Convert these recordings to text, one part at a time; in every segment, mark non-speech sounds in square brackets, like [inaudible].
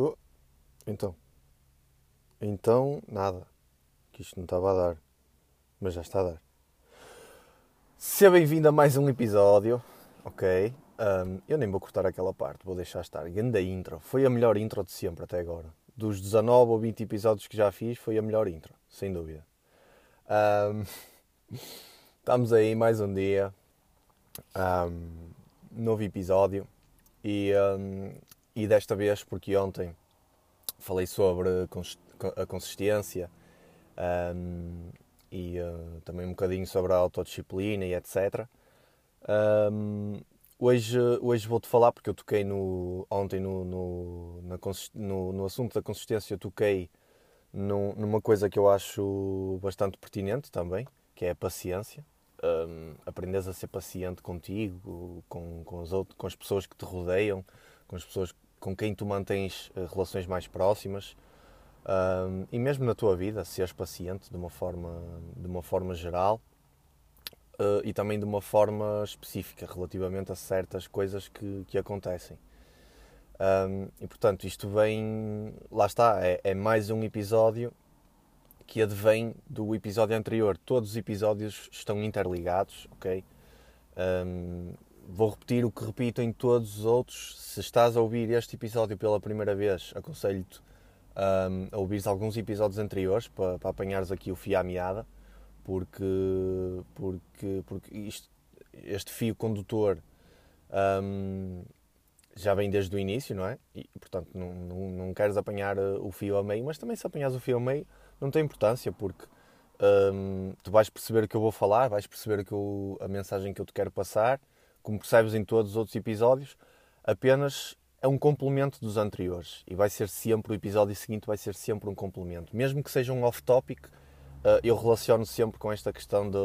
Oh, então. Então, nada. Que isto não estava a dar. Mas já está a dar. Seja bem-vindo a mais um episódio. Ok. Um, eu nem vou cortar aquela parte, vou deixar estar. Grande intro. Foi a melhor intro de sempre até agora. Dos 19 ou 20 episódios que já fiz, foi a melhor intro, sem dúvida. Um, [laughs] estamos aí mais um dia. Um, novo episódio. E, e desta vez, porque ontem falei sobre a consistência um, e uh, também um bocadinho sobre a autodisciplina e etc. Um, hoje hoje vou-te falar, porque eu toquei no, ontem no, no, na, no, no assunto da consistência, toquei num, numa coisa que eu acho bastante pertinente também, que é a paciência. Um, aprendes a ser paciente contigo, com, com, as outras, com as pessoas que te rodeiam, com as pessoas com quem tu mantens eh, relações mais próximas um, e mesmo na tua vida, seres paciente de uma forma, de uma forma geral uh, e também de uma forma específica relativamente a certas coisas que, que acontecem. Um, e portanto, isto vem, lá está, é, é, mais um episódio que advém do episódio anterior. Todos os episódios estão interligados, ok? Um, vou repetir o que repito em todos os outros. Se estás a ouvir este episódio pela primeira vez, aconselho-te um, a ouvir alguns episódios anteriores para, para apanhares aqui o fio à meada, porque, porque, porque isto, este fio condutor um, já vem desde o início, não é? E, portanto, não, não, não queres apanhar uh, o fio a meio, mas também se apanhares o fio a meio, não tem importância, porque um, tu vais perceber o que eu vou falar, vais perceber que eu, a mensagem que eu te quero passar como percebes em todos os outros episódios, apenas é um complemento dos anteriores e vai ser sempre o episódio seguinte vai ser sempre um complemento, mesmo que seja um off-topic, eh, eu relaciono sempre com esta questão de,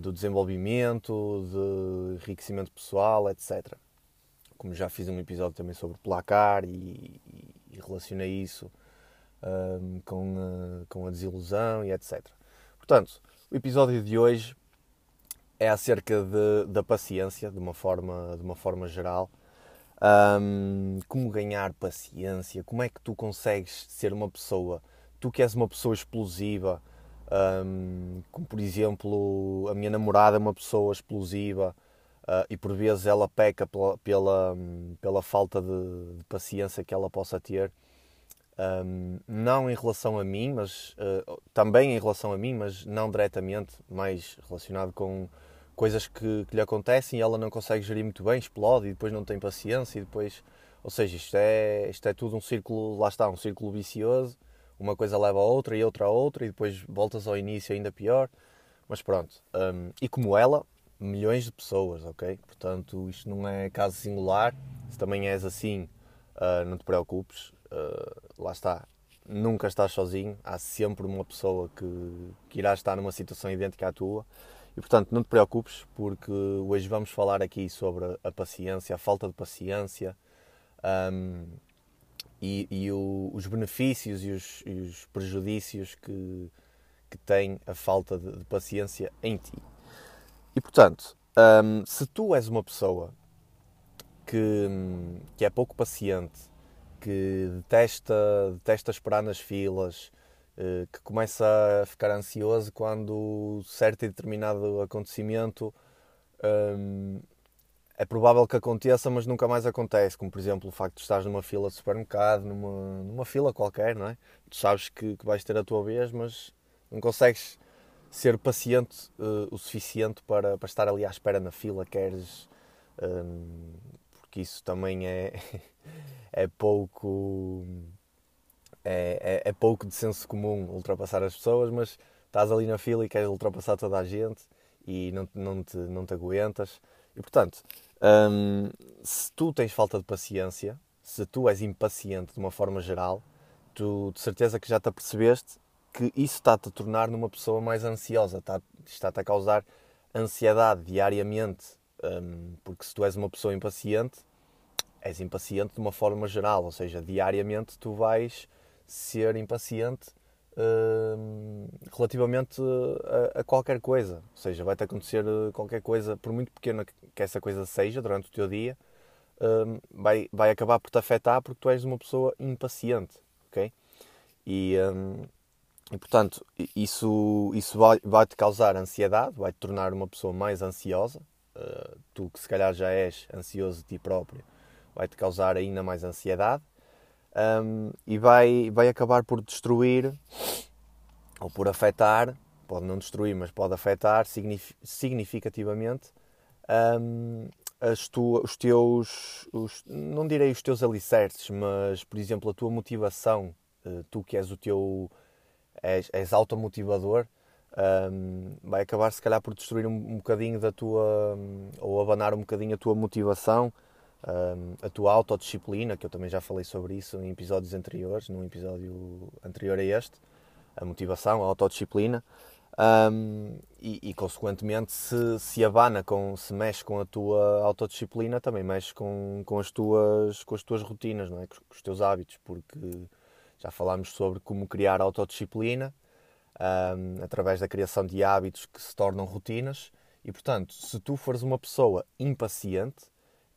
do desenvolvimento, de enriquecimento pessoal, etc. Como já fiz um episódio também sobre placar e, e relacionei isso um, ehm, com, a, com a desilusão e etc. Portanto, o episódio de hoje é acerca de, da paciência, de uma forma, de uma forma geral. Um, como ganhar paciência, como é que tu consegues ser uma pessoa, tu que és uma pessoa explosiva, um, como por exemplo a minha namorada é uma pessoa explosiva uh, e por vezes ela peca pela, pela, pela falta de, de, paciência que ela possa ter, um, não em relação a mim, mas uh, também em relação a mim, mas não diretamente, mais relacionado com coisas que, que, lhe acontecem e ela não consegue gerir muito bem, explode e depois não tem paciência e depois, ou seja, isto é, isto é tudo um círculo, lá está, um círculo vicioso, uma coisa leva a outra e outra a outra e depois voltas ao início ainda pior, mas pronto. Um, e como ela, milhões de pessoas, ok? Portanto, isto não é caso singular, se também és assim, uh, não te preocupes, uh, lá está, nunca estás sozinho, há sempre uma pessoa que, que irá estar numa situação idêntica à tua e portanto, não te preocupes, porque hoje vamos falar aqui sobre a paciência, a falta de paciência um, e, e o, os benefícios e os, e os, prejudícios que, que tem a falta de, de paciência em ti. E portanto, um, se tu és uma pessoa que, que é pouco paciente, que detesta, detesta esperar nas filas, que começa a ficar ansioso quando certo e determinado acontecimento um, é provável que aconteça, mas nunca mais acontece. Como, por exemplo, o facto de estar numa fila de supermercado, numa, numa fila qualquer, não é? Tu sabes que, que vais ter a tua vez, mas não consegues ser paciente uh, o suficiente para, para estar ali à espera na fila, queres. Um, porque isso também é, [laughs] é pouco é, é, é, pouco de senso comum ultrapassar as pessoas, mas estás ali na fila e queres ultrapassar toda a gente e não, não, te, não te aguentas. E portanto, hum, se tu tens falta de paciência, se tu és impaciente de uma forma geral, tu de certeza que já te apercebeste que isso está-te a tornar numa pessoa mais ansiosa, está, está-te a causar ansiedade diariamente. Hum, porque se tu és uma pessoa impaciente, és impaciente de uma forma geral, ou seja, diariamente tu vais ser impaciente uh, relativamente a, a, qualquer coisa. Ou seja, vai-te acontecer uh, qualquer coisa, por muito pequena que essa coisa seja durante o teu dia, um, vai, vai acabar por te afetar porque tu és uma pessoa impaciente, ok? E, um, e portanto, isso, isso vai, vai causar ansiedade, vai te tornar uma pessoa mais ansiosa. Uh, tu que se calhar já és ansioso de ti próprio, vai te causar ainda mais ansiedade um, e vai, vai acabar por destruir ou por afetar, pode não destruir, mas pode afetar significativamente um, os teus, os, não direi os teus alicerces, mas por exemplo a tua motivação, uh, tu que és o teu, és, és automotivador, um, vai acabar se calhar por destruir um, um bocadinho da tua, um, ou abanar um bocadinho a tua motivação um, a tua autodisciplina, que eu também já falei sobre isso em episódios anteriores, num episódio anterior a este, a motivação, a autodisciplina, um, e, e, consequentemente se, se abana, com, se mexe com a tua autodisciplina, também mexe com, com, as, tuas, com as tuas rotinas, não é? com, os teus hábitos, porque já falámos sobre como criar autodisciplina um, através da criação de hábitos que se tornam rotinas, e portanto, se tu fores uma pessoa impaciente,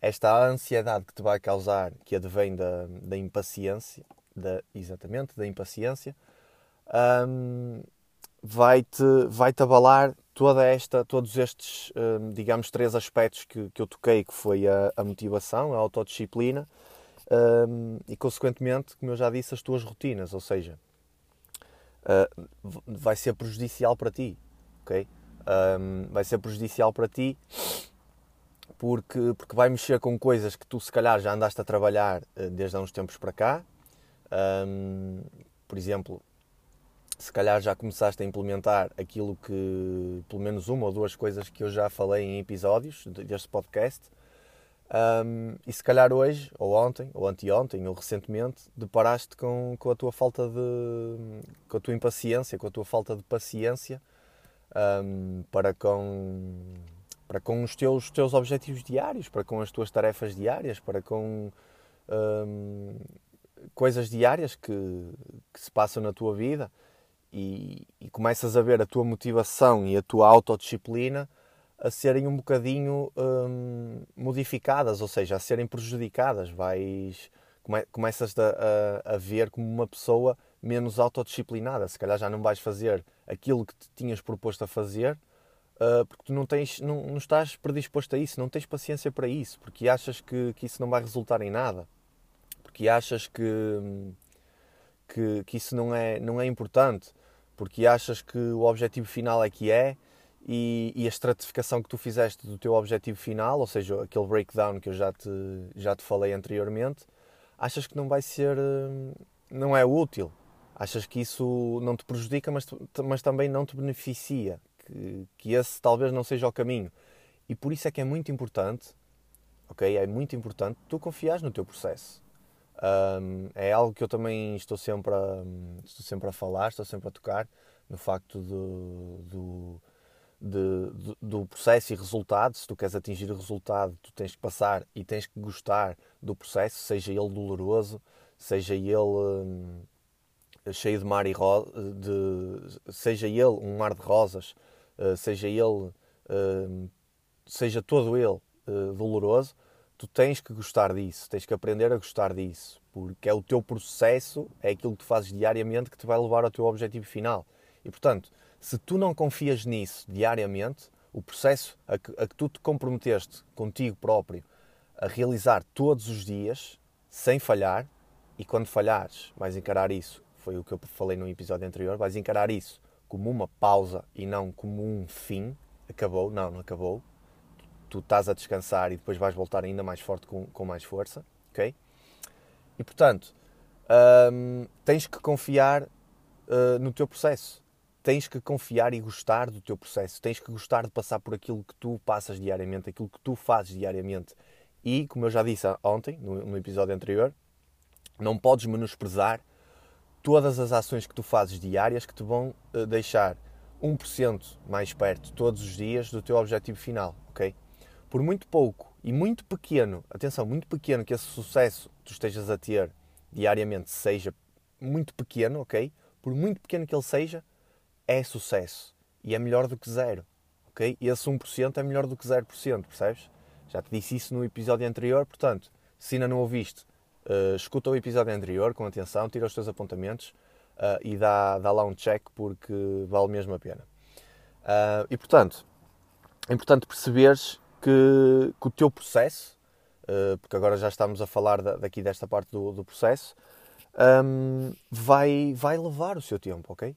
esta ansiedade que te vai causar, que advém da, da impaciência, da, exatamente, da impaciência, um, vai-te vai -te abalar toda esta, todos estes, um, digamos, três aspectos que, que eu toquei, que foi a, a motivação, a autodisciplina um, e, consequentemente, como eu já disse, as tuas rotinas, ou seja, uh, vai ser prejudicial para ti, ok? vai ser prejudicial para ti porque, porque vai mexer com coisas que tu se calhar já andaste a trabalhar eh, desde há uns tempos para cá. Um, por exemplo, se calhar já começaste a implementar aquilo que, pelo menos uma ou duas coisas que eu já falei em episódios deste podcast. Um, e se calhar hoje, ou ontem, ou anteontem, ou recentemente, deparaste com, com a tua falta de. com a tua impaciência, com a tua falta de paciência um, para com para com os teus, teus objetivos diários, para com as tuas tarefas diárias, para com hum, coisas diárias que, que, se passam na tua vida e, e, começas a ver a tua motivação e a tua autodisciplina a serem um bocadinho hum, modificadas, ou seja, a serem prejudicadas. Vais, come, começas a, a, a ver como uma pessoa menos autodisciplinada. Se calhar já não vais fazer aquilo que te tinhas proposto a fazer uh, porque tu não, tens, não, não estás predisposto a isso, não tens paciência para isso, porque achas que, que isso não vai resultar em nada, porque achas que, que, que isso não é, não é importante, porque achas que o objetivo final é que é e, e, a estratificação que tu fizeste do teu objetivo final, ou seja, aquele breakdown que eu já te, já te falei anteriormente, achas que não vai ser, não é útil. Achas que isso não te prejudica, mas, mas também não te beneficia que, que esse talvez não seja o caminho. E por isso é que é muito importante, ok? É muito importante tu confiares no teu processo. Um, é algo que eu também estou sempre, a, estou sempre a falar, estou sempre a tocar no facto do, do, de, do processo e resultado. Se tu queres atingir o resultado, tu tens que passar e tens que gostar do processo, seja ele doloroso, seja ele hum, cheio de mar e ro de, seja ele um mar de rosas, seja ele, uh, seja todo ele doloroso, tu tens que gostar disso, tens que aprender a gostar disso, porque é o teu processo, é aquilo que tu fazes diariamente que te vai levar ao teu objetivo final. E portanto, se tu não confias nisso diariamente, o processo a que, a que tu te comprometeste contigo próprio a realizar todos os dias, sem falhar, e quando falhares, vais encarar isso. Foi o que eu falei no episódio anterior, vais encarar isso como uma pausa e não como um fim. Acabou, não, não acabou. Tu estás a descansar e depois vais voltar ainda mais forte com, com mais força, ok? E portanto, hum, tens que confiar uh, no teu processo. Tens que confiar e gostar do teu processo. Tens que gostar de passar por aquilo que tu passas diariamente, aquilo que tu fazes diariamente. E, como eu já disse ontem, no, no episódio anterior, não podes menosprezar todas as ações que tu fazes diárias que te vão uh, deixar 1% mais perto todos os dias do teu objetivo final, ok? Por muito pouco e muito pequeno, atenção, muito pequeno que esse sucesso tu estejas a ter diariamente seja muito pequeno, ok? Por muito pequeno que ele seja, é sucesso. E é melhor do que zero, ok? E esse 1% é melhor do que 0%, percebes? Já te disse isso no episódio anterior, portanto, se ainda não ouviste, uh, escuta o episódio anterior com atenção, tira os teus apontamentos uh, e dá, dá lá um check porque vale mesmo a pena. Uh, e portanto, é importante perceberes que, que o teu processo, porque agora já estamos a falar da, daqui desta parte do, do processo, um, vai, vai levar o seu tempo, ok?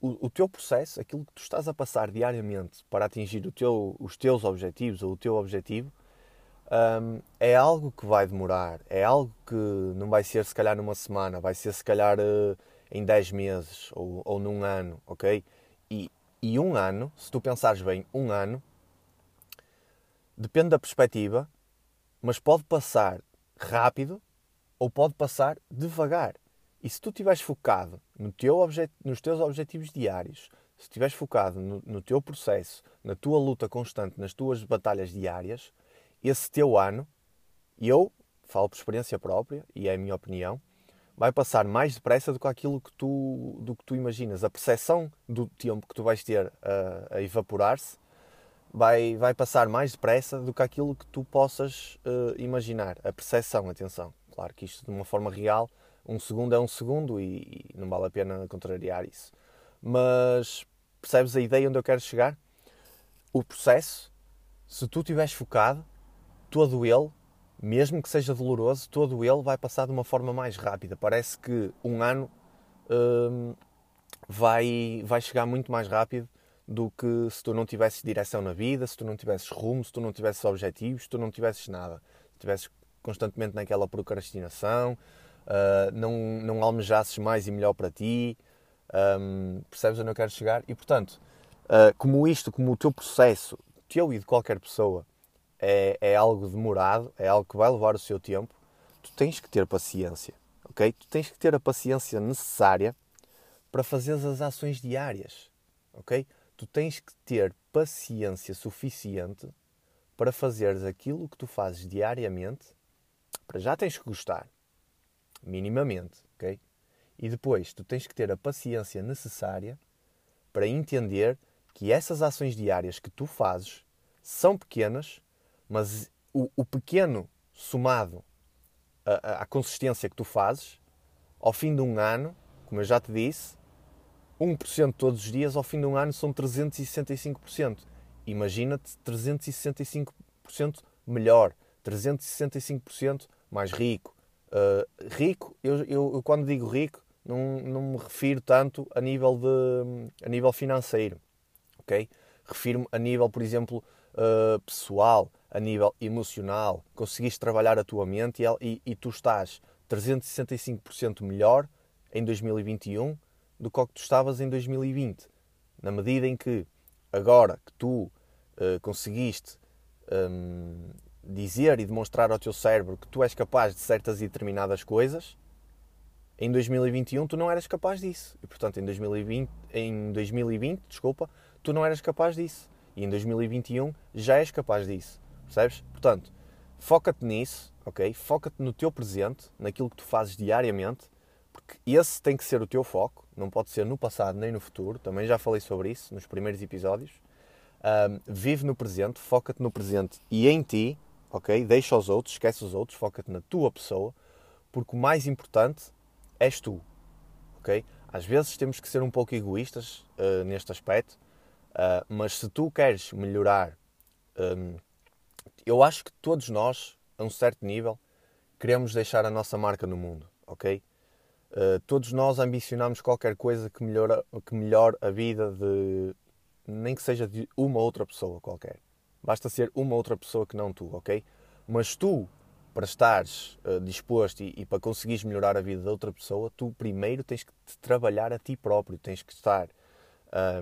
O, o, teu processo, aquilo que tu estás a passar diariamente para atingir teu, os teus objetivos ou o teu objetivo, um, é algo que vai demorar, é algo que não vai ser se calhar numa semana, vai ser se calhar uh, em 10 meses ou, ou num ano, ok? E, e um ano, se tu pensares bem, um ano, depende da perspectiva, mas pode passar rápido ou pode passar devagar. E se tu estiveres focado no teu nos teus objetivos diários, se estiveres focado no, no teu processo, na tua luta constante, nas tuas batalhas diárias, esse teu ano, eu falo por experiência própria, e é a minha opinião, vai passar mais depressa do que aquilo que tu, do que tu imaginas. A percepção do tempo que tu vais ter a, a evaporar-se vai, vai passar mais depressa do que aquilo que tu possas uh, imaginar. A percepção, atenção. Claro que isto de uma forma real, um segundo é um segundo e, e não vale a pena contrariar isso. Mas percebes a ideia onde eu quero chegar? O processo, se tu estiveres focado, todo ele, mesmo que seja doloroso, todo ele vai passar de uma forma mais rápida. Parece que um ano hum, vai, vai chegar muito mais rápido do que se tu não tivesses direção na vida, se tu não tivesses rumo, se tu não tivesses objetivos, se tu não tivesses nada. Se estivesses constantemente naquela procrastinação, uh, não, não almejasses mais e melhor para ti. Um, percebes onde eu quero chegar? E portanto, uh, como isto, como o teu processo, teu e de qualquer pessoa, é, é algo demorado, é algo que vai levar o seu tempo, tu tens que ter paciência, ok? Tu tens que ter a paciência necessária para fazer as ações diárias, ok? Tu tens que ter paciência suficiente para fazeres aquilo que tu fazes diariamente. Para já tens que gostar, minimamente, ok? E depois tu tens que ter a paciência necessária para entender que essas ações diárias que tu fazes são pequenas, mas o, o pequeno somado à, consistência que tu fazes, ao fim de um ano, como eu já te disse, 1% todos os dias, ao fim de um ano são 365%. Imagina-te 365% melhor, 365% mais rico. Uh, rico, eu, eu, eu, quando digo rico, não, não me refiro tanto a nível, de, a nível financeiro, ok? Refiro-me a nível, por exemplo, uh, pessoal, a nível emocional, conseguiste trabalhar a tua mente e, e, e tu estás 365% melhor em 2021 do que que tu estavas em 2020. Na medida em que agora que tu uh, conseguiste um, dizer e demonstrar ao teu cérebro que tu és capaz de certas e determinadas coisas, em 2021 tu não eras capaz disso. E portanto em 2020, em 2020 desculpa, tu não eras capaz disso. E em 2021 já és capaz disso. Percebes? Portanto, foca-te nisso, ok? Foca-te no teu presente, naquilo que tu fazes diariamente, porque esse tem que ser o teu foco, não pode ser no passado nem no futuro. Também já falei sobre isso nos primeiros episódios. Um, vive no presente, foca-te no presente e em ti, ok? Deixa os outros, esquece os outros, foca-te na tua pessoa, porque o mais importante és tu, ok? Às vezes temos que ser um pouco egoístas uh, neste aspecto, uh, mas se tu queres melhorar um, eu acho que todos nós, a um certo nível, queremos deixar a nossa marca no mundo, ok? Uh, todos nós ambicionamos qualquer coisa que, melhora, que melhore a vida de nem que seja de uma outra pessoa qualquer. Basta ser uma outra pessoa que não tu, ok? Mas tu, para estares uh, disposto e, e, para conseguires melhorar a vida de outra pessoa, tu primeiro tens que te trabalhar a ti próprio, tens que estar,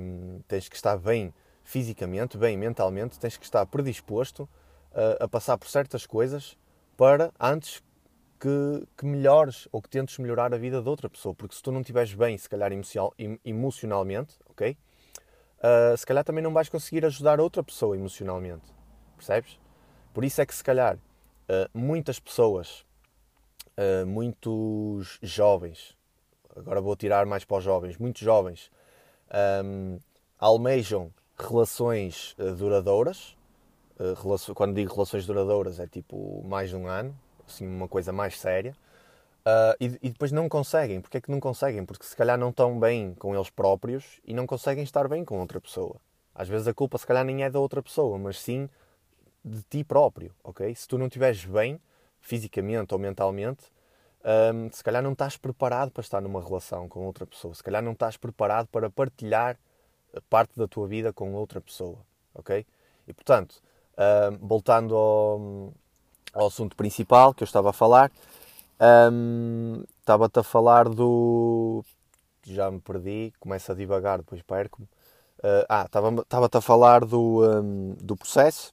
um, tens que estar bem fisicamente, bem mentalmente, tens que estar predisposto a, passar por certas coisas para antes que, que, melhores ou que tentes melhorar a vida de outra pessoa. Porque se tu não estiveres bem, se calhar emocionalmente, ok? Uh, se calhar também não vais conseguir ajudar outra pessoa emocionalmente. Percebes? Por isso é que se calhar uh, muitas pessoas, uh, muitos jovens, agora vou tirar mais para os jovens, muitos jovens um, almejam relações duradouras, quando digo relações duradouras é tipo mais de um ano, assim, uma coisa mais séria. Uh, e, e, depois não conseguem. Porquê é que não conseguem? Porque se calhar não estão bem com eles próprios e não conseguem estar bem com outra pessoa. Às vezes a culpa se calhar nem é da outra pessoa, mas sim de ti próprio, ok? Se tu não estiveres bem, fisicamente ou mentalmente, um, se calhar não estás preparado para estar numa relação com outra pessoa. Se calhar não estás preparado para partilhar parte da tua vida com outra pessoa, ok? E portanto, um, voltando ao, ao, assunto principal que eu estava a falar, um, estava-te a falar do. Já me perdi, começo a divagar, depois perco-me. Uh, ah, estava-te a falar do, um, do processo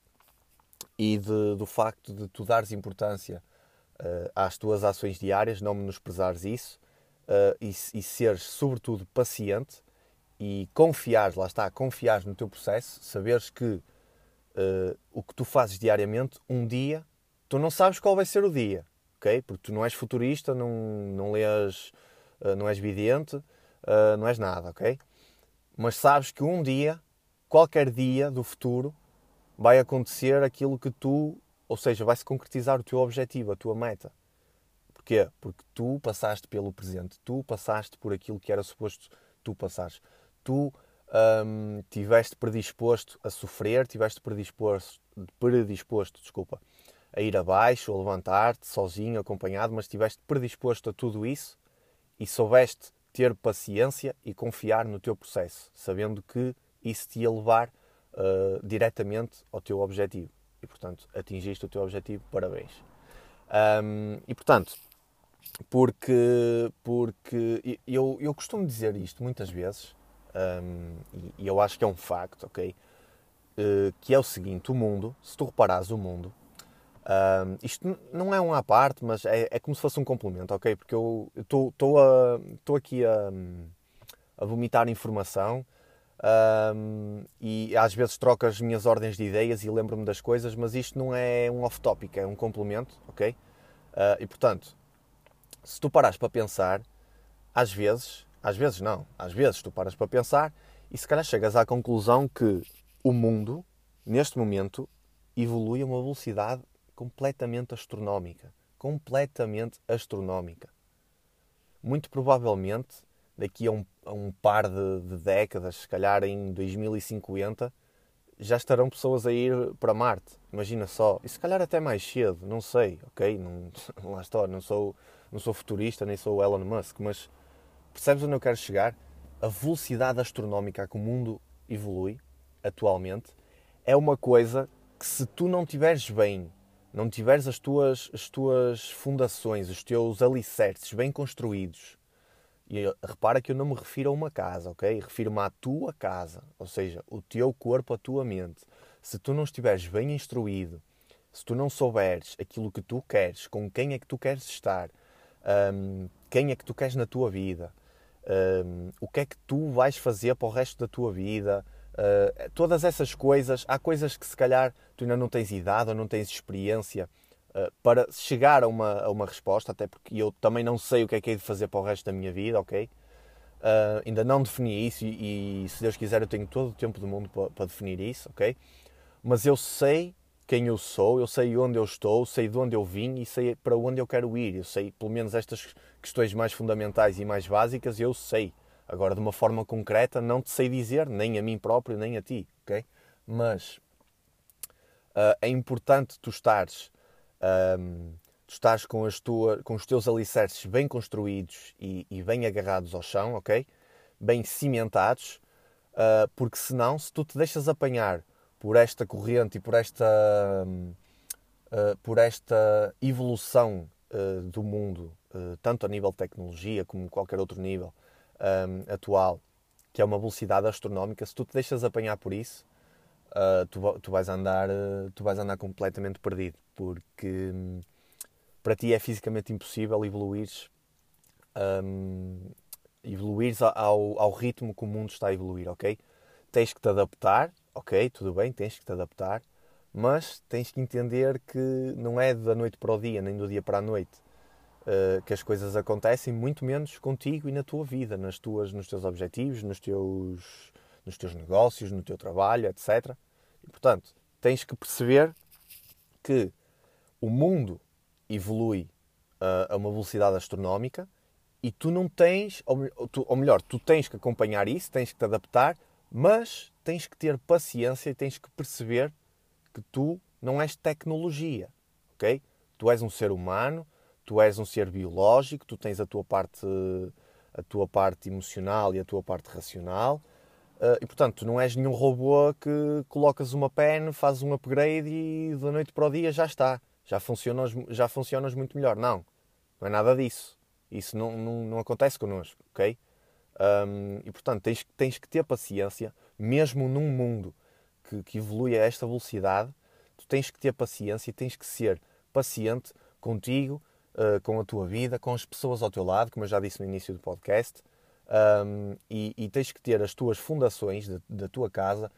e de, do facto de tu dares importância uh, às tuas ações diárias, não menosprezares isso uh, e, e seres, sobretudo, paciente e confiares, lá está, confiares no teu processo, saberes que uh, o que tu fazes diariamente, um dia, tu não sabes qual vai ser o dia, ok? Porque tu não és futurista, não, não lês, não és vidente, não és nada, ok? Mas sabes que um dia, qualquer dia do futuro, vai acontecer aquilo que tu, ou seja, vai se concretizar o teu objetivo, a tua meta. Porquê? Porque tu passaste pelo presente, tu passaste por aquilo que era suposto tu passares. Tu hum, tiveste predisposto a sofrer, tiveste predisposto, predisposto desculpa, a ir abaixo, a levantar-te sozinho, acompanhado, mas estiveste predisposto a tudo isso e soubeste ter paciência e confiar no teu processo, sabendo que isso te ia levar uh, diretamente ao teu objetivo. E, portanto, atingiste o teu objetivo, parabéns. Um, e, portanto, porque, porque eu, eu costumo dizer isto muitas vezes, um, e, e, eu acho que é um facto, ok? Uh, que é o seguinte: o mundo, se tu reparares o mundo, um, isto não é um à parte, mas é, é, como se fosse um complemento, ok? Porque eu estou aqui a, a vomitar informação um, e às vezes troco as minhas ordens de ideias e lembro-me das coisas, mas isto não é um off-topic, é um complemento, ok? Uh, e portanto, se tu paras para pensar, às vezes, às vezes não, às vezes tu paras para pensar e se calhar chegas à conclusão que o mundo, neste momento, evolui a uma velocidade completamente astronómica. Completamente astronómica. Muito provavelmente, daqui a um a um par de, de, décadas, se calhar em 2050, já estarão pessoas a ir para Marte. Imagina só. E se calhar até mais cedo, não sei, ok? Não, [laughs] lá está, não sou, não sou futurista, nem sou Elon Musk, mas percebes onde eu quero chegar? A velocidade astronómica a que o mundo evolui atualmente é uma coisa que se tu não tiveres bem, não tiveres as tuas, as tuas fundações, os teus alicerces bem construídos, e repara que eu não me refiro a uma casa, ok? Refiro-me à tua casa, ou seja, o teu corpo, a tua mente. Se tu não estiveres bem instruído, se tu não souberes aquilo que tu queres, com quem é que tu queres estar, um, quem é que tu queres na tua vida, um, o que é que tu vais fazer para o resto da tua vida, uh, todas essas coisas, há coisas que se calhar tu ainda não tens idade ou não tens experiência eh, para chegar a uma, a uma resposta, até porque eu também não sei o que é que hei de fazer para o resto da minha vida, ok? Uh, ainda não defini isso e, e, se Deus quiser eu tenho todo o tempo do mundo para, para, definir isso, ok? Mas eu sei quem eu sou, eu sei onde eu estou, sei de onde eu vim e sei para onde eu quero ir. Eu sei pelo menos estas questões mais fundamentais e mais básicas, eu sei. Agora, de uma forma concreta, não te sei dizer, nem a mim próprio, nem a ti, ok? Mas uh, é importante tu estares um, tu estás com, as tua, com os teus alicerces bem construídos e, e bem agarrados ao chão, ok? Bem cimentados, uh, porque senão, se tu te deixas apanhar por esta corrente e por esta, uh, por esta evolução uh, do mundo, tanto a nível de tecnologia como qualquer outro nível um, atual, que é uma velocidade astronómica, se tu te deixas apanhar por isso, tu, tu, vais andar, tu vais andar completamente perdido porque hum, para ti é fisicamente impossível evoluires, um, ao, ao ritmo que o mundo está a evoluir, ok? Tens que te adaptar, ok, tudo bem, tens que te adaptar, mas tens que entender que não é da noite para o dia, nem do dia para a noite. Uh, que as coisas acontecem muito menos contigo e na tua vida, nas tuas, nos teus objetivos, nos teus, nos teus negócios, no teu trabalho, etc. E, portanto, tens que perceber que o mundo evolui uh, a uma velocidade astronómica e tu não tens, ou, tu, ou melhor, tu tens que acompanhar isso, tens que te adaptar, mas tens que ter paciência e tens que perceber que tu não és tecnologia, ok? Tu és um ser humano, tu és um ser biológico, tu tens a tua parte, a tua parte emocional e a tua parte racional. Uh, e portanto, tu não és nenhum robô que colocas uma pen, fazes um upgrade e da noite para o dia já está. Já funcionas, já funcionas muito melhor. Não, não é nada disso. Isso não, não, não acontece connosco, ok? Um, e portanto, tens, tens que ter paciência, mesmo num mundo que, que evolui a esta velocidade, tu tens que ter paciência e tens que ser paciente contigo, uh, com a tua vida, com as pessoas ao teu lado, como eu já disse no início do podcast, um, e, e, tens que ter as tuas fundações de, da tua casa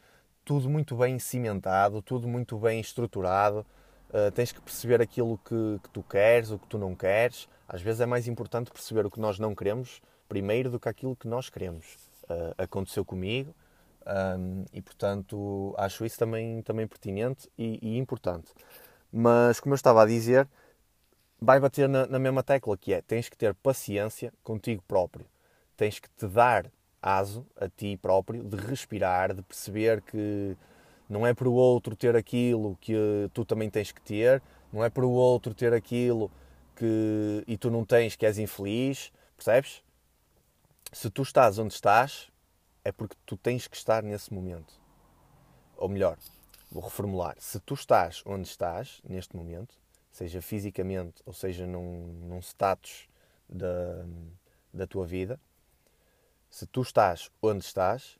tudo muito bem cimentado, tudo muito bem estruturado. Uh, tens que perceber aquilo que, que, tu queres, o que tu não queres. Às vezes é mais importante perceber o que nós não queremos primeiro do que aquilo que nós queremos. Uh, aconteceu comigo um, e, portanto, acho isso também, também pertinente e, e, importante. Mas, como eu estava a dizer, vai bater na, na mesma tecla que é: tens que ter paciência contigo próprio tens que te dar aso a ti próprio de respirar, de perceber que não é para o outro ter aquilo que tu também tens que ter, não é para o outro ter aquilo que e tu não tens que és infeliz, percebes? Se tu estás onde estás, é porque tu tens que estar nesse momento. Ou melhor, vou reformular: se tu estás onde estás, neste momento, seja fisicamente ou seja num, num status da, da tua vida, se tu estás onde estás,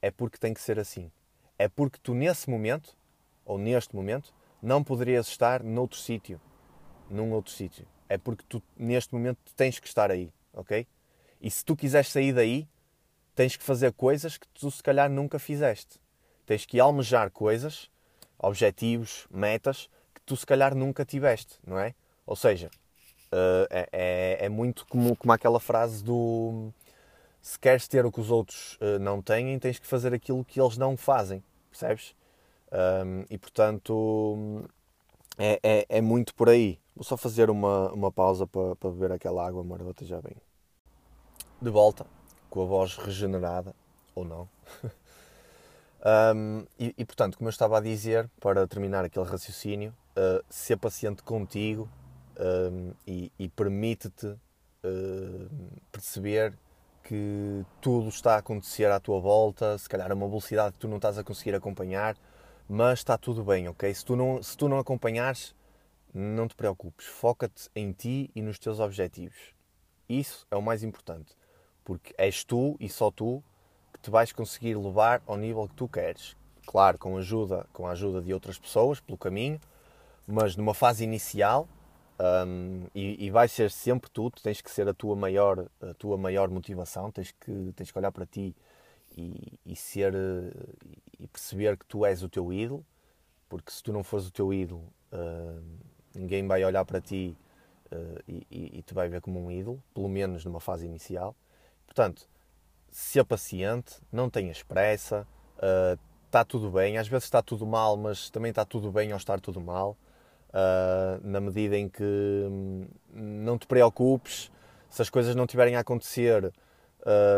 é porque tem que ser assim. É porque tu, nesse momento, ou neste momento, não poderias estar noutro sítio. Num outro sítio. É porque tu, neste momento, tens que estar aí, ok? E se tu quiseres sair daí, tens que fazer coisas que tu, se calhar, nunca fizeste. Tens que almejar coisas, objetivos, metas, que tu, se calhar, nunca tiveste, não é? Ou seja, uh, é, é, é, muito como, como aquela frase do se queres ter o que os outros uh, não têm, tens que fazer aquilo que eles não fazem, percebes? E portanto é, é, é, muito por aí. Vou só fazer uma, uma pausa para, beber aquela água marota já bem. De volta, com a voz regenerada, ou não. [laughs] um, e, e, portanto, como eu estava a dizer, para terminar aquele raciocínio, uh, ser paciente contigo um, e, e permite-te uh, perceber que tudo está a acontecer à tua volta, se calhar a uma velocidade que tu não estás a conseguir acompanhar, mas está tudo bem, ok? Se tu não, se tu não acompanhares, não te preocupes, foca-te em ti e nos teus objetivos. Isso é o mais importante, porque és tu e só tu que te vais conseguir levar ao nível que tu queres. Claro, com ajuda, com a ajuda de outras pessoas pelo caminho, mas numa fase inicial um, e, e vai ser sempre tu, tu tens que ser a tua maior, a tua maior motivação, tens que, tens que olhar para ti e, e ser e perceber que tu és o teu ídolo, porque se tu não fores o teu ídolo, uh, ninguém vai olhar para ti uh, e, e, te vai ver como um ídolo, pelo menos numa fase inicial. Portanto, ser paciente, não tenhas pressa, está uh, tudo bem. Às vezes está tudo mal, mas também está tudo bem ao estar tudo mal uh, na medida em que hum, não te preocupes se as coisas não tiverem a acontecer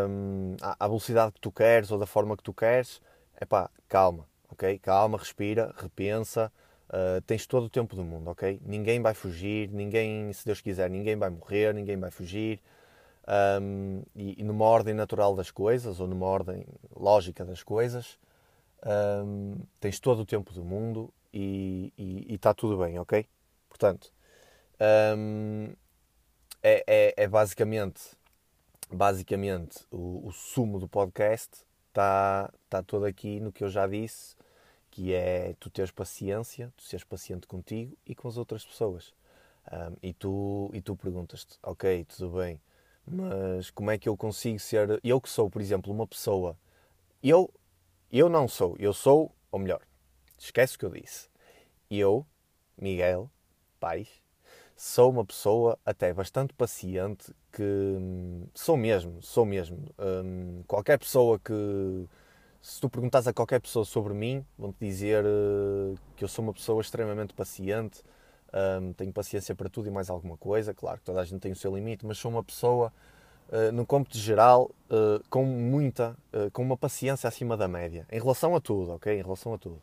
um, à velocidade que tu queres ou da forma que tu queres, é pá, calma, ok? Calma, respira, repensa, uh, tens todo o tempo do mundo, ok? Ninguém vai fugir, ninguém, se Deus quiser, ninguém vai morrer, ninguém vai fugir. Um, e, e, numa ordem natural das coisas, ou numa ordem lógica das coisas, um, tens todo o tempo do mundo e está tudo bem, ok? Portanto, um, é, é, é, basicamente, basicamente o, o, sumo do podcast está tá todo aqui no que eu já disse, que é tu teres paciência, tu seres paciente contigo e com as outras pessoas. Um, e tu, e tu perguntas-te, ok, tudo bem, mas como é que eu consigo ser, eu que sou, por exemplo, uma pessoa, eu, eu não sou, eu sou, ou melhor, Esquece o que eu disse. Eu, Miguel Pais, sou uma pessoa até bastante paciente que hum, sou mesmo, sou mesmo. Hum, qualquer pessoa que se tu perguntas a qualquer pessoa sobre mim, vão-te dizer uh, que eu sou uma pessoa extremamente paciente, um, tenho paciência para tudo e mais alguma coisa. Claro que toda a gente tem o seu limite, mas sou uma pessoa, uh, no cômputo geral, uh, com muita, com uma paciência acima da média, em relação a tudo, ok? Em relação a tudo.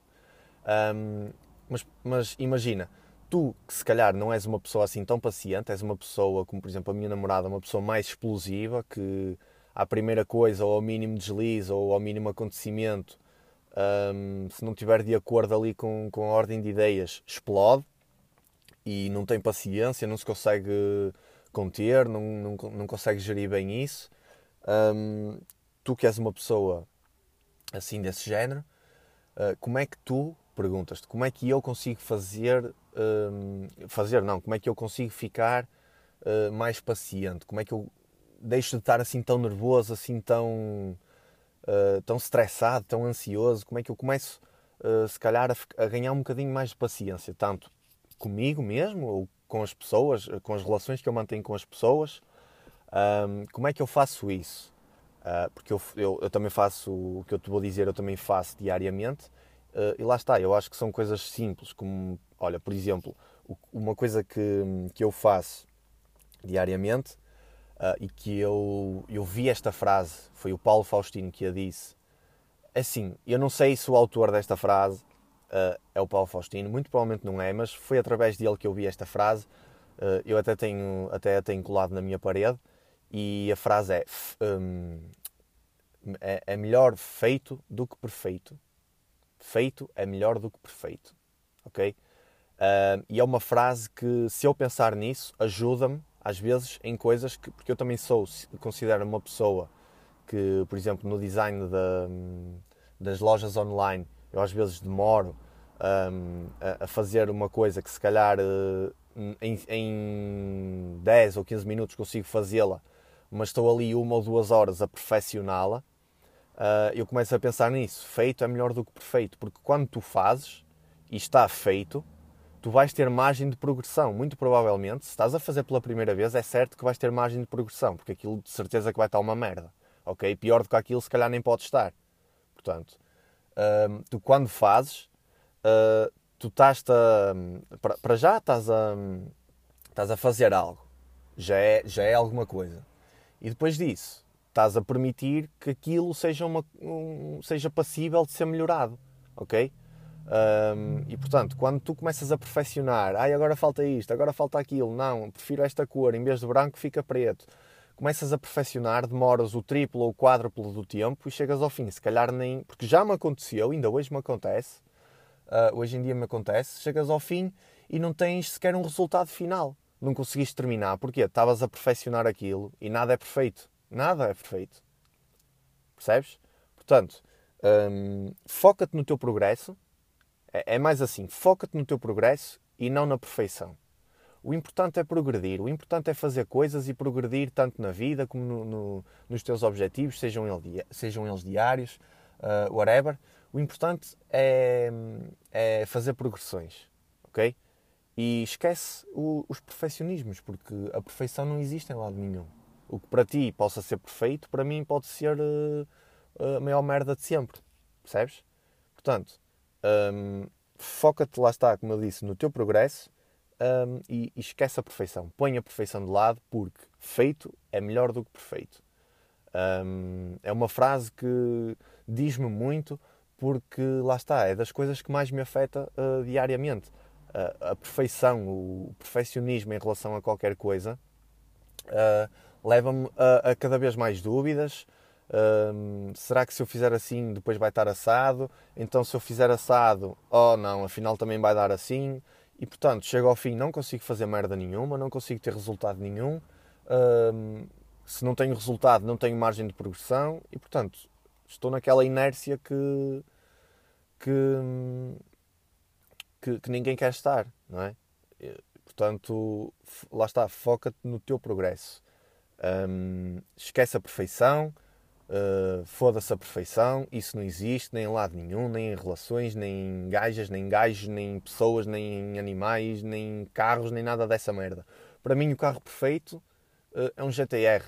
Um, mas, mas imagina, tu que se calhar não és uma pessoa assim tão paciente, és uma pessoa como, por exemplo, a minha namorada, uma pessoa mais explosiva, que à primeira coisa, ou ao mínimo deslize, ou ao mínimo acontecimento, um, se não estiver de acordo ali com, com a ordem de ideias, explode e não tem paciência, não se consegue conter, não, não, não consegue gerir bem isso. Tu que és uma pessoa assim desse género, uh, como é que tu, perguntas-te, como é que eu consigo fazer, fazer não, como é que eu consigo ficar uh, mais paciente, como é que eu deixo de estar assim tão nervoso, assim tão, uh, tão estressado, tão ansioso, como é que eu começo, se calhar, a, a ganhar um bocadinho mais de paciência, tanto comigo mesmo, ou com as pessoas, com as relações que eu mantenho com as pessoas. Um, como é que eu faço isso? Uh, porque eu, eu, eu, também faço o que eu te vou dizer, eu também faço diariamente. Uh, e lá está, eu acho que são coisas simples, como, olha, por exemplo, uma coisa que, que eu faço diariamente uh, e que eu, eu vi esta frase, foi o Paulo Faustino que a disse. Assim, eu não sei se o autor desta frase uh, é o Paulo Faustino. Muito provavelmente não é, mas foi através dele que eu vi esta frase. Uh, eu até tenho, até tenho colado na minha parede e a frase é, um, é, é melhor feito do que perfeito. Feito é melhor do que perfeito. Ok? Uh, e é uma frase que, se eu pensar nisso, ajuda-me às vezes em coisas que, porque eu também sou, considero uma pessoa que, por exemplo, no design da, das lojas online, eu às vezes demoro um, a, fazer uma coisa que se calhar uh, em, em 10 ou 15 minutos consigo fazê-la, mas estou ali uma ou duas horas a perfeccioná-la, uh, eu começo a pensar nisso. Feito é melhor do que perfeito, porque quando tu fazes e está feito, tu vais ter margem de progressão. Muito provavelmente, se estás a fazer pela primeira vez, é certo que vais ter margem de progressão, porque aquilo de certeza que vai estar uma merda. Ok? Pior do que aquilo, se calhar nem pode estar. Portanto, tu quando fazes, uh, tu estás a. Para já estás a, estás a fazer algo. Já é, já é alguma coisa. E depois disso, estás a permitir que aquilo seja, uma, um, seja passível de ser melhorado. Ok? Um, e portanto, quando tu começas a perfeccionar, ai agora falta isto, agora falta aquilo, não, prefiro esta cor, em vez de branco fica preto começas a perfeccionar, demoras o triplo ou o quádruplo do tempo e chegas ao fim. Se calhar nem. Porque já me aconteceu, ainda hoje me acontece, uh, hoje em dia me acontece, chegas ao fim e não tens sequer um resultado final. Não conseguiste terminar. Porquê? Estavas a perfeccionar aquilo e nada é perfeito. Nada é perfeito. Percebes? Portanto, um, foca-te no teu progresso. É, é mais assim: foca-te no teu progresso e não na perfeição. O importante é progredir, o importante é fazer coisas e progredir tanto na vida como no, no, nos teus objetivos, sejam, ele, sejam eles diários, uh, whatever. O importante é, é fazer progressões, ok? E esquece o, os perfeccionismos, porque a perfeição não existe em lado nenhum. O que para ti possa ser perfeito, para mim pode ser uh, a maior merda de sempre, percebes? Portanto, um, foca-te, lá está, como eu disse, no teu progresso um, e, e, esquece a perfeição. Põe a perfeição de lado porque feito é melhor do que perfeito. Um, é uma frase que diz-me muito porque lá está, é das coisas que mais me afeta uh, diariamente. Uh, a perfeição, o perfeccionismo em relação a qualquer coisa uh, leva-me a, a, cada vez mais dúvidas. será que se eu fizer assim depois vai estar assado? Então se eu fizer assado, oh não, afinal também vai dar assim e portanto, chego ao fim, não consigo fazer merda nenhuma, não consigo ter resultado nenhum. se não tenho resultado, não tenho margem de progressão e portanto, estou naquela inércia que, que, que, que ninguém quer estar, não é? Portanto, lá está, foca-te no teu progresso. Um, esquece a perfeição, Uh, Foda-se a perfeição, isso não existe nem em lado nenhum, nem em relações, nem em gajas, nem em gajos, nem em pessoas, nem em animais, nem em carros, nem nada dessa merda. Para mim, o carro perfeito uh, é um GTR.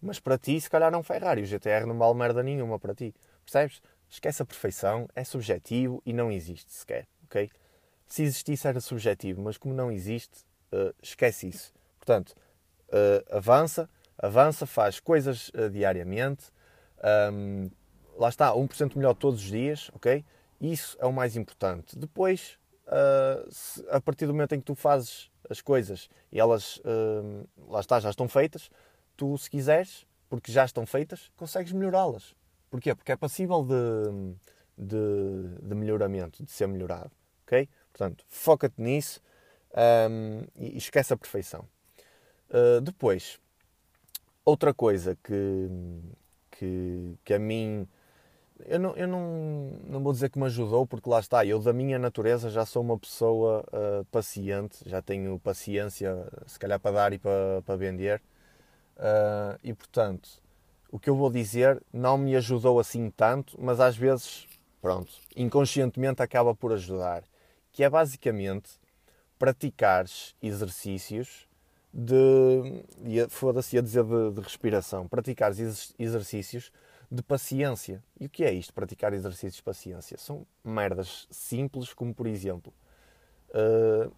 Mas para ti, se calhar, é um Ferrari. O GTR não vale merda nenhuma para ti. Percebes? Esquece a perfeição, é subjetivo e não existe sequer, ok? Se existisse era subjetivo, mas como não existe, uh, esquece isso. Portanto, uh, avança, avança, faz coisas uh, diariamente, um, lá está, 1% melhor todos os dias, ok? Isso é o mais importante. Depois, se, a partir do momento em que tu fazes as coisas e elas, lá está, já estão feitas, tu, se quiseres, porque já estão feitas, consegues melhorá-las. Porquê? Porque é passível de, de, de, melhoramento, de ser melhorado. Ok? Portanto, foca-te nisso um, e esquece a perfeição. Uh, depois, outra coisa que, que, que a mim. Eu, não, eu não, não vou dizer que me ajudou, porque lá está, eu da minha natureza já sou uma pessoa uh, paciente, já tenho paciência, se calhar para dar e para, para vender. Uh, e portanto, o que eu vou dizer não me ajudou assim tanto, mas às vezes, pronto, inconscientemente acaba por ajudar. Que é basicamente praticares exercícios de. Foda-se a dizer de, de respiração. Praticares exercícios de paciência. E o que é isto, praticar exercícios de paciência? São merdas simples, como por exemplo. Uh,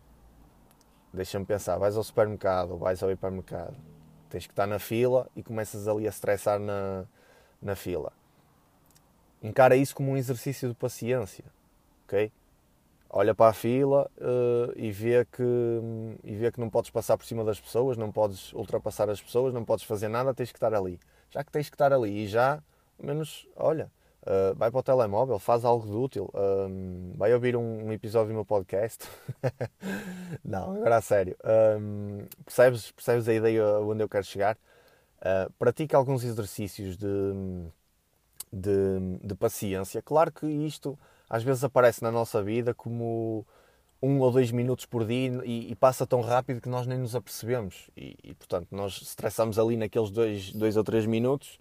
Deixa-me pensar, vais ao supermercado, vais ao hipermercado Tens que estar na fila e começas ali a estressar na, na fila. Encara isso como um exercício de paciência, ok? Olha para a fila uh, e, vê que, e vê que não podes passar por cima das pessoas, não podes ultrapassar as pessoas, não podes fazer nada, tens que estar ali. Já que tens que estar ali e já, menos, olha, Uh, vai para o telemóvel, faz algo de útil, um, vai ouvir um, um, episódio do meu podcast. [laughs] não, agora a sério. Um, percebes, percebes a ideia onde eu quero chegar? Uh, pratica alguns exercícios de, de, de, paciência. Claro que isto às vezes aparece na nossa vida como um ou dois minutos por dia e, e passa tão rápido que nós nem nos apercebemos. E, e portanto, nós estressamos ali naqueles dois, dois ou três minutos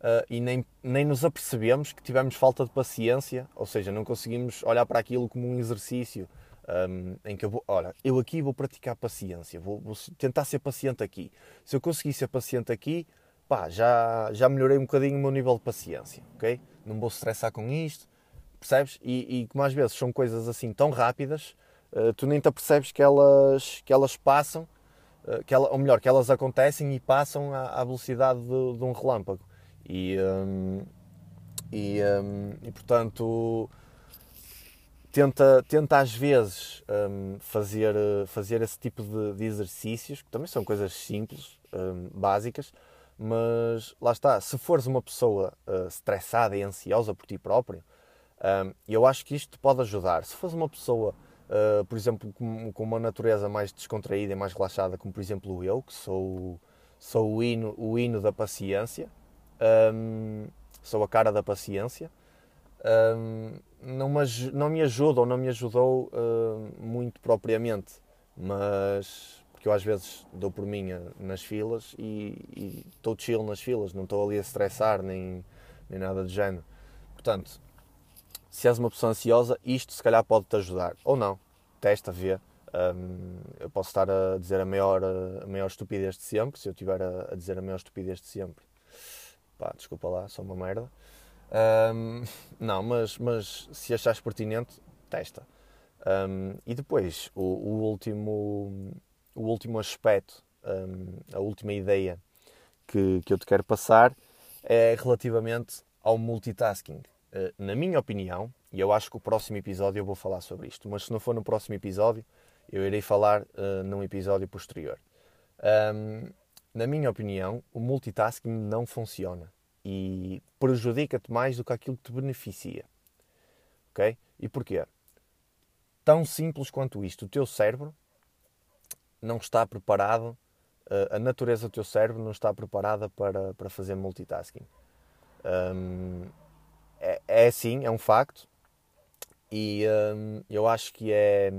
uh, e nem, nem nos apercebemos que tivemos falta de paciência, ou seja, não conseguimos olhar para aquilo como um exercício um, em que eu vou, olha, eu aqui vou praticar paciência, vou, vou, tentar ser paciente aqui. Se eu conseguir ser paciente aqui, pá, já, já melhorei um bocadinho o meu nível de paciência, ok? Não vou estressar com isto, percebes? E, e como às vezes são coisas assim tão rápidas, uh, tu nem te apercebes que elas, que elas passam, uh, que ela, ou melhor, que elas acontecem e passam à, à velocidade de, de um relâmpago. E, um, e, um, e portanto, tenta, tenta às vezes um, fazer, fazer esse tipo de, de, exercícios, que também são coisas simples, hum, básicas, mas lá está, se fores uma pessoa uh, estressada e ansiosa por ti próprio, um, eu acho que isto pode ajudar. Se fores uma pessoa, uh, por exemplo, com, com, uma natureza mais descontraída e mais relaxada, como por exemplo eu, que sou, sou o, hino, o hino da paciência, um, sou a cara da paciência. Um, não, me, não me ajuda ou não me ajudou uh, muito propriamente, mas porque eu às vezes dou por mim nas filas e estou chill nas filas, não estou ali a estressar nem, nem nada do género. Portanto, se és uma pessoa ansiosa, isto se calhar pode-te ajudar. Ou não, testa, vê. Um, eu posso estar a dizer a maior, a maior estupidez de sempre, se eu estiver a, a dizer a maior estupidez de sempre pá, desculpa lá, sou uma merda. Um, [laughs] não, mas, mas se achares pertinente, testa. Um, e depois, o, o, último, o último aspecto, um, a última ideia que, que eu te quero passar é relativamente ao multitasking. Uh, na minha opinião, e eu acho que o próximo episódio eu vou falar sobre isto, mas se não for no próximo episódio, eu irei falar uh, num episódio posterior. Um, na minha opinião, o multitasking não funciona e prejudica-te mais do que aquilo que te beneficia. Ok? E porquê? Tão simples quanto isto. O teu cérebro não está preparado, eh, a natureza do teu cérebro não está preparada para, para fazer multitasking. Um, é, é assim, é um facto. E um, eu acho que é.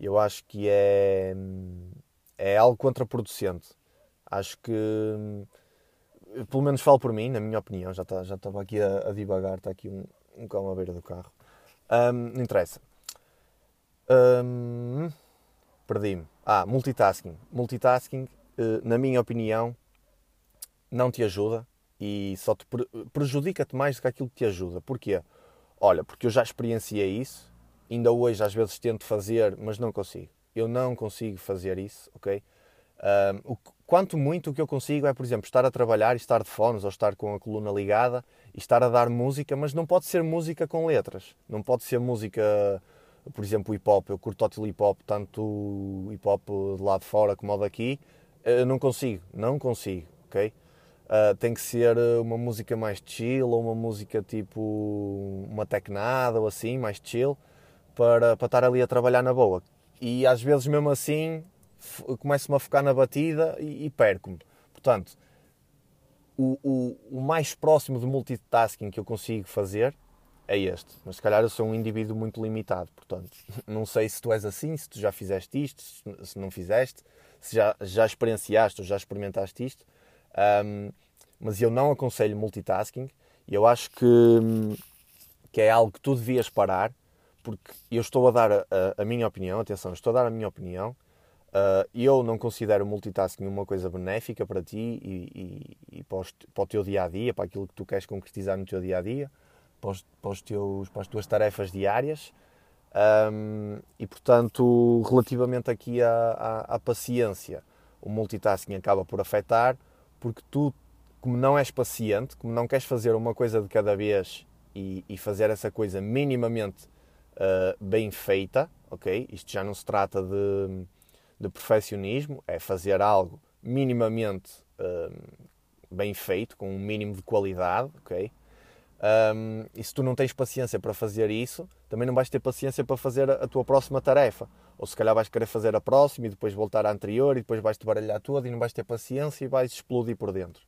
Eu acho que é. É algo contraproducente Acho que, pelo menos falo por mim, na minha opinião, já, tá, já estava aqui a, a divagar, está aqui um, um cão à beira do carro. Um, não interessa. Um, Perdi-me. Ah, multitasking. Multitasking, eh, na minha opinião, não te ajuda. e só te prejudica-te mais do que aquilo que te ajuda. Porquê? Olha, porque eu já experienciei isso, ainda hoje às vezes tento fazer, mas não consigo. Eu não consigo fazer isso, ok? Um, quanto muito o que eu consigo é, por exemplo, estar a trabalhar e estar de fones ou estar com a coluna ligada e estar a dar música, mas não pode ser música com letras. Não pode ser música, por exemplo, hip hop. Eu curto o hip hop, tanto hip hop de lá de fora como daqui. Eu não consigo, não consigo, ok? Uh, tem que ser uma música mais chill ou uma música tipo uma tecnada ou assim, mais chill, para, para estar ali a trabalhar na boa. E às vezes, mesmo assim, começo-me a focar na batida e, e perco-me. Portanto, o, o, o, mais próximo de multitasking que eu consigo fazer é este. Mas se calhar eu sou um indivíduo muito limitado. Portanto, [laughs] não sei se tu és assim, se tu já fizeste isto, se não fizeste, se já, já experienciaste ou já experimentaste isto. Um, mas eu não aconselho multitasking e eu acho que, que é algo que tu devias parar porque eu estou a dar a, a, minha opinião, atenção, estou a dar a minha opinião Uh, eu não considero multitasking uma coisa benéfica para ti e, e, e para, os, para, o teu dia a dia, para aquilo que tu queres concretizar no teu dia a dia, para, os, para, os teus, para as tuas tarefas diárias. Um, e portanto, relativamente aqui à, à, à, paciência, o multitasking acaba por afetar porque tu, como não és paciente, como não queres fazer uma coisa de cada vez e, e fazer essa coisa minimamente uh, bem feita, ok? Isto já não se trata de de perfeccionismo, é fazer algo minimamente um, bem feito, com um mínimo de qualidade, ok? Um, e se tu não tens paciência para fazer isso, também não vais ter paciência para fazer a tua próxima tarefa. Ou se calhar vais querer fazer a próxima e depois voltar à anterior e depois vais-te baralhar toda e não vais ter paciência e vais explodir por dentro.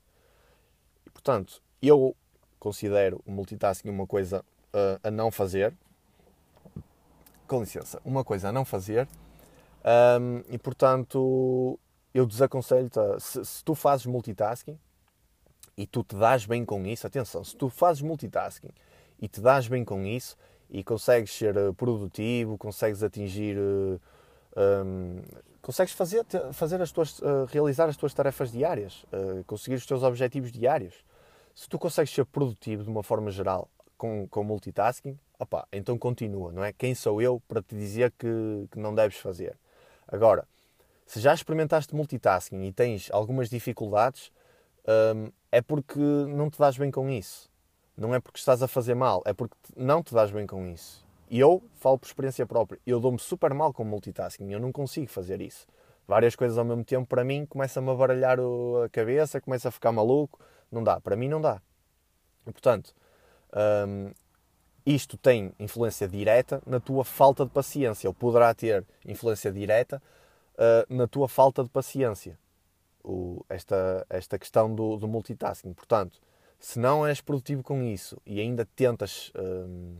E, portanto, eu considero o multitasking uma coisa uh, a não fazer. Com licença, uma coisa a não fazer um, e portanto, eu desaconselho-te, se, se, tu fazes multitasking e tu te dás bem com isso, atenção, se tu fazes multitasking e te dás bem com isso e consegues ser eh, produtivo, consegues atingir, um, eh, consegues fazer, fazer as tuas, uh, realizar as tuas tarefas diárias, conseguir os teus objetivos diários. Se tu consegues ser produtivo de uma forma geral com, com multitasking, opa, então continua, não é? Quem sou eu para te dizer que, que não deves fazer? Agora, se já experimentaste multitasking e tens algumas dificuldades, hum, é porque não te dás bem com isso. Não é porque estás a fazer mal, é porque não te dás bem com isso. E eu falo por experiência própria. Eu dou-me super mal com multitasking, eu não consigo fazer isso. Várias coisas ao mesmo tempo, para mim, começa-me a baralhar a cabeça, começa a ficar maluco. Não dá, para mim não dá. E, portanto, hum, isto tem influência direta na tua falta de paciência, ou poderá ter influência direta uh, na tua falta de paciência. O, esta, esta questão do, do, multitasking. Portanto, se não és produtivo com isso e ainda tentas um,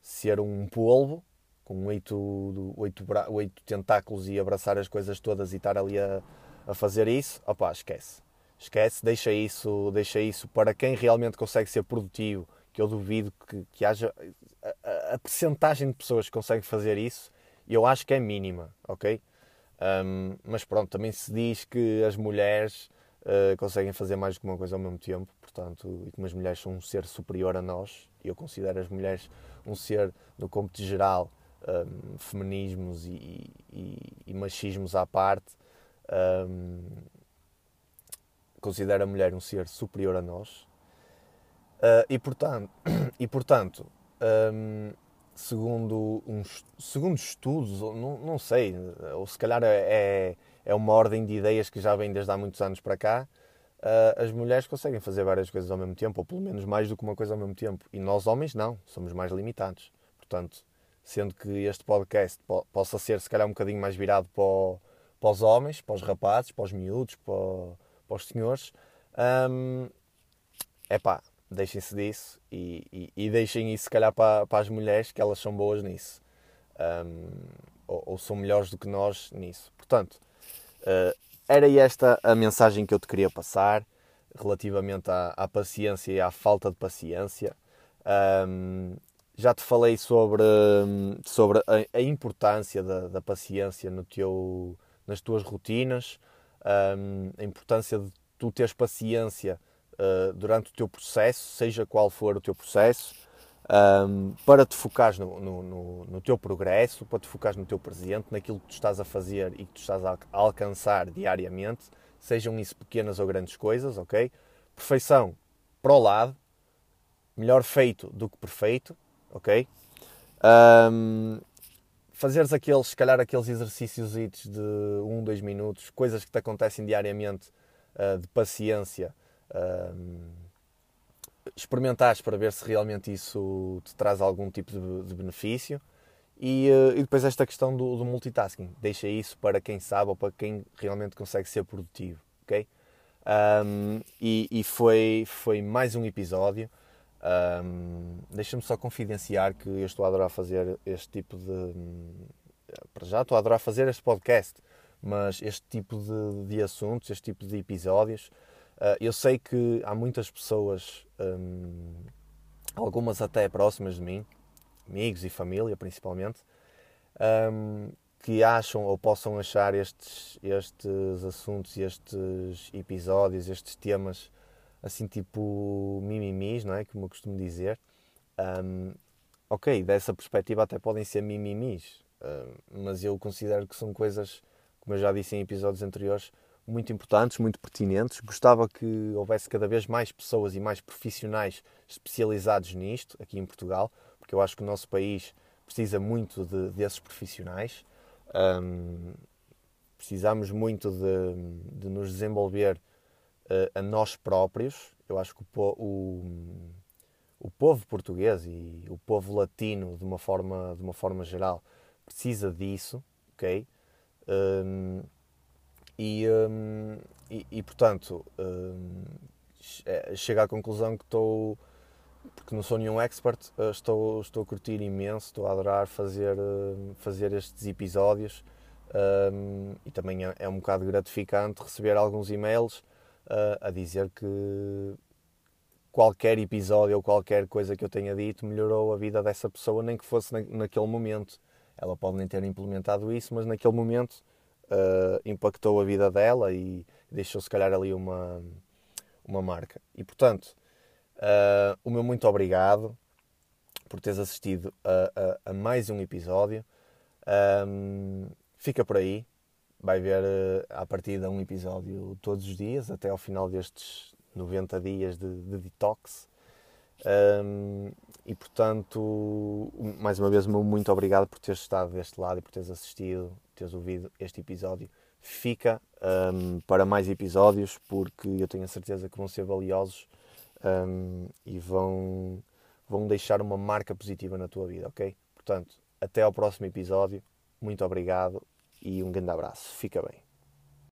ser um polvo, com oito, oito, oito tentáculos e abraçar as coisas todas e estar ali a, a fazer isso, opá, esquece. Esquece, deixa isso, deixa isso para quem realmente consegue ser produtivo que eu duvido que, que haja a, a, percentagem de pessoas que conseguem fazer isso, eu acho que é mínima, ok? Um, mas pronto, também se diz que as mulheres uh, conseguem fazer mais do que uma coisa ao mesmo tempo, portanto, e como as mulheres são um ser superior a nós, eu considero as mulheres um ser, no cômputo geral, um, feminismos e, e, e, machismos à parte, um, considero a mulher um ser superior a nós, Uh, [clears throat] e portanto, e, portanto um, segundo, uns, segundo estudos, não, não sei, ou se calhar é, é uma ordem de ideias que já vem desde há muitos anos para cá, uh, as mulheres conseguem fazer várias coisas ao mesmo tempo, ou pelo menos mais do que uma coisa ao mesmo tempo. E nós homens não, somos mais limitados. Portanto, sendo que este podcast po possa ser se calhar um bocadinho mais virado para, para os homens, para os rapazes, para os miúdos, para, para os senhores, um, pá, deixem-se disso e, e, e, deixem isso, se calhar, para, para, as mulheres, que elas são boas nisso. Um, ou, ou, são melhores do que nós nisso. Portanto, uh, era esta a mensagem que eu te queria passar relativamente à, à paciência e à falta de paciência. Um, já te falei sobre, sobre a, a importância da, da, paciência no teu, nas tuas rotinas, um, a importância de tu teres paciência uh, durante o teu processo, seja qual for o teu processo, um, para te focares no, no, no, no, teu progresso, para te focares no teu presente, naquilo que tu estás a fazer e que tu estás a alcançar diariamente, sejam isso pequenas ou grandes coisas, ok? Perfeição para o lado, melhor feito do que perfeito, ok? Um, fazeres aqueles, se calhar, aqueles exercícios de um, dois minutos, coisas que te acontecem diariamente, uh, de paciência. Um, experimentares para ver se realmente isso te traz algum tipo de, de benefício. E, uh, e, depois esta questão do, do, multitasking. Deixa isso para quem sabe ou para quem realmente consegue ser produtivo. ok? Um, e, e foi, foi mais um episódio. Um, Deixa-me só confidenciar que eu estou a adorar fazer este tipo de. Para já estou a adorar fazer este podcast, mas este tipo de, de assuntos, este tipo de episódios, eu sei que há muitas pessoas, um, algumas até próximas de mim, amigos e família principalmente, um, que acham ou possam achar estes, estes assuntos, estes episódios, estes temas assim tipo mimimis, não é? Como eu costumo dizer. Um, ok, dessa perspectiva até podem ser mimimis, uh, mas eu considero que são coisas, como eu já disse em episódios anteriores, muito importantes, muito pertinentes. Gostava que houvesse cada vez mais pessoas e mais profissionais especializados nisto, aqui em Portugal, porque eu acho que o nosso país precisa muito de, desses profissionais. Um, precisamos muito de, de nos desenvolver uh, a nós próprios. Eu acho que o, o, o, povo português e o povo latino, de uma forma, de uma forma geral, precisa disso, ok? Um, e, um, e, e, portanto, um, é, chego à conclusão que estou, porque não sou nenhum expert, eh, estou, estou a curtir imenso, estou a adorar fazer, hum, fazer estes episódios. Um, e também é, é, um bocado gratificante receber alguns e-mails uh, a dizer que qualquer episódio ou qualquer coisa que eu tenha dito melhorou a vida dessa pessoa, nem que fosse na, naquele momento. Ela pode nem ter implementado isso, mas naquele momento uh, impactou a vida dela e deixou se calhar ali uma, uma marca. E portanto, uh, o meu muito obrigado por teres assistido a, a, a mais um episódio. Um, fica por aí, vai ver uh, a partir de um episódio todos os dias, até ao final destes 90 dias de, de detox. Um, e portanto, mais uma vez, muito obrigado por teres estado deste lado e por teres assistido teres ouvido este episódio. Fica um, para mais episódios, porque eu tenho a certeza que vão ser valiosos um, e vão, vão deixar uma marca positiva na tua vida, ok? Portanto, até ao próximo episódio. Muito obrigado e um grande abraço. Fica bem.